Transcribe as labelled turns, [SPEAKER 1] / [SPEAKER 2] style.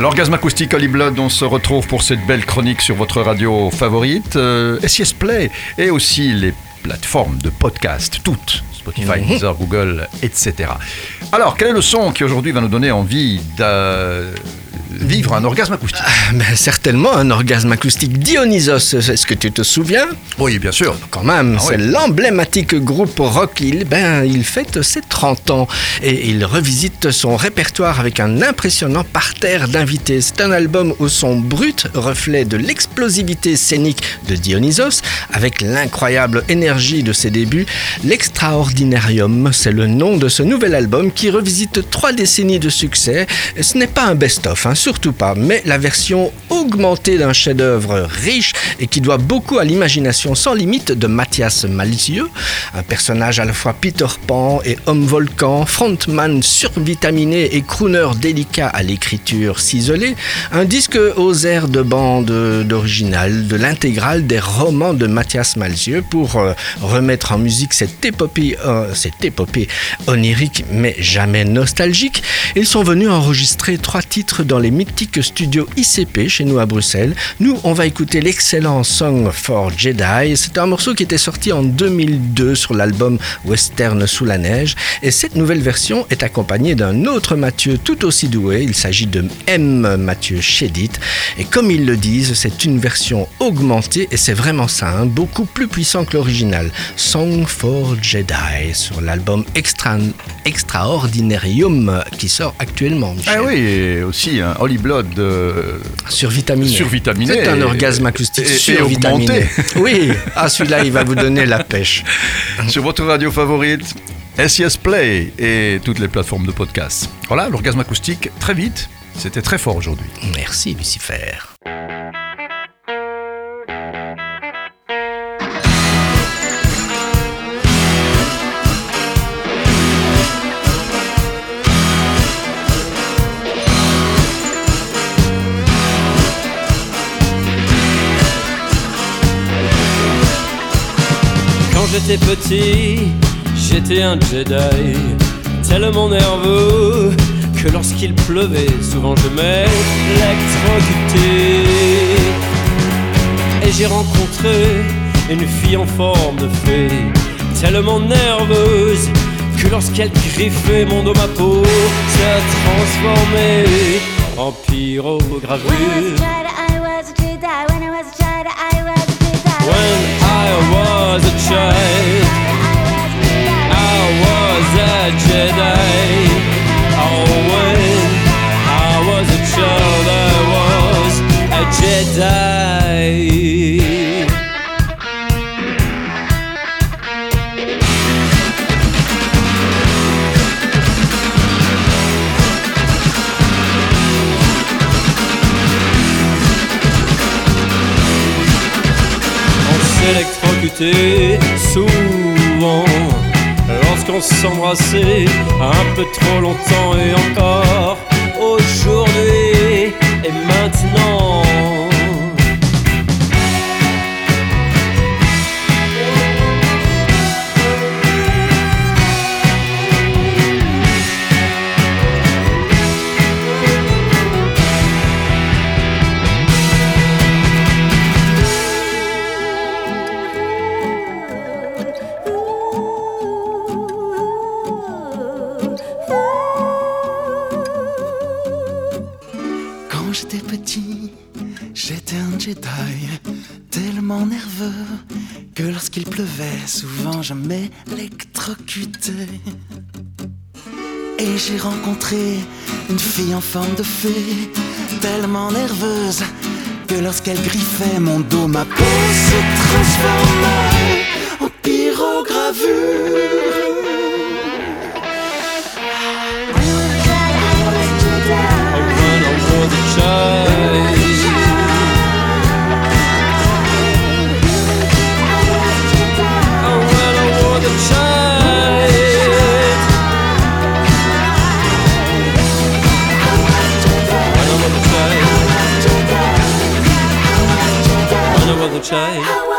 [SPEAKER 1] L'orgasme acoustique Holy Blood, on se retrouve pour cette belle chronique sur votre radio favorite, euh, SIS Play, et aussi les plateformes de podcast, toutes, Spotify. Deezer, Google, etc. Alors, quel est le son qui aujourd'hui va nous donner envie de vivre un orgasme acoustique
[SPEAKER 2] Ah, ben, certainement un orgasme acoustique Dionysos, est-ce que tu te souviens?
[SPEAKER 1] Oui, bien sûr.
[SPEAKER 2] Quand même,
[SPEAKER 1] Ah
[SPEAKER 2] c'est l'emblématique groupe rock, il, ben, il fête ses 30 ans et il revisite son répertoire avec un impressionnant parterre d'invités. C'est un album au son brut, reflet de l'explosivité scénique de Dionysos, avec l'incroyable énergie de ses débuts. L'Extraordinarium, c'est le nom de ce nouvel album qui revisite trois décennies de succès. Ce n'est pas un best-of, hein, surtout pas, mais la version augmentée d'un chef-d'œuvre riche et qui doit beaucoup à l'imagination sans limite de Mathias Malzieu, un personnage à la fois Peter Pan et homme volcan, frontman survitaminé et crooner délicat à l'écriture ciselée, un disque aux airs de bande d'original, de l'intégrale des romans de Mathias Malzieu pour euh, remettre en musique cette épopée, euh, cette épopée onirique mais jamais nostalgique. Ils sont venus enregistrer trois titres dans les mythiques studios ICP chez nous à Bruxelles. Nous, on va écouter l'excellent Song for Jedi. C'est un morceau qui était sorti en 2002 sur l'album Western sous la neige. Et cette nouvelle version est accompagnée d'un autre Mathieu tout aussi doué. Il s'agit de M. Mathieu Chédit. Et comme ils le disent, c'est une version augmentée et c'est vraiment ça, hein, beaucoup plus puissant que l'original. Song for Jedi sur l'album Extra Extraordinarium qui sort actuellement. Michel.
[SPEAKER 1] Ah oui, aussi un Holy Blood euh,
[SPEAKER 2] Survitaminé.
[SPEAKER 1] Survitaminé
[SPEAKER 2] C'est un orgasme acoustique
[SPEAKER 1] et-
[SPEAKER 2] survitaminé. Oui, ah celui-là il va vous donner la pêche.
[SPEAKER 1] sur votre radio favorite, SIS Play et toutes les plateformes de podcast. Voilà, l'orgasme acoustique, très vite, c'était très fort aujourd'hui.
[SPEAKER 2] Merci Lucifer.
[SPEAKER 3] J'étais petit, j'étais un Jedi, tellement nerveux que lorsqu'il pleuvait, souvent je m'électrocutais. Et j'ai rencontré une fille en forme de fée, tellement nerveuse que lorsqu'elle griffait mon dos, ma peau se transformait en pyrogravure.
[SPEAKER 4] I was a child, I was a Jedi. When I was a child, I was a
[SPEAKER 3] child. I was a Jedi. Oh, when I was a child, I was a Jedi. On souvent. Lorsqu'on s'embrassait un peu trop longtemps et encore
[SPEAKER 5] j'étais petit, j'étais un Jedi, tellement nerveux que lorsqu'il pleuvait, souvent je m'électrocutais. Et j'ai rencontré une fille en forme de fée, tellement nerveuse que lorsqu'elle griffait mon dos, ma peau se transformait en pyrogravure.
[SPEAKER 3] chai. Oh, well.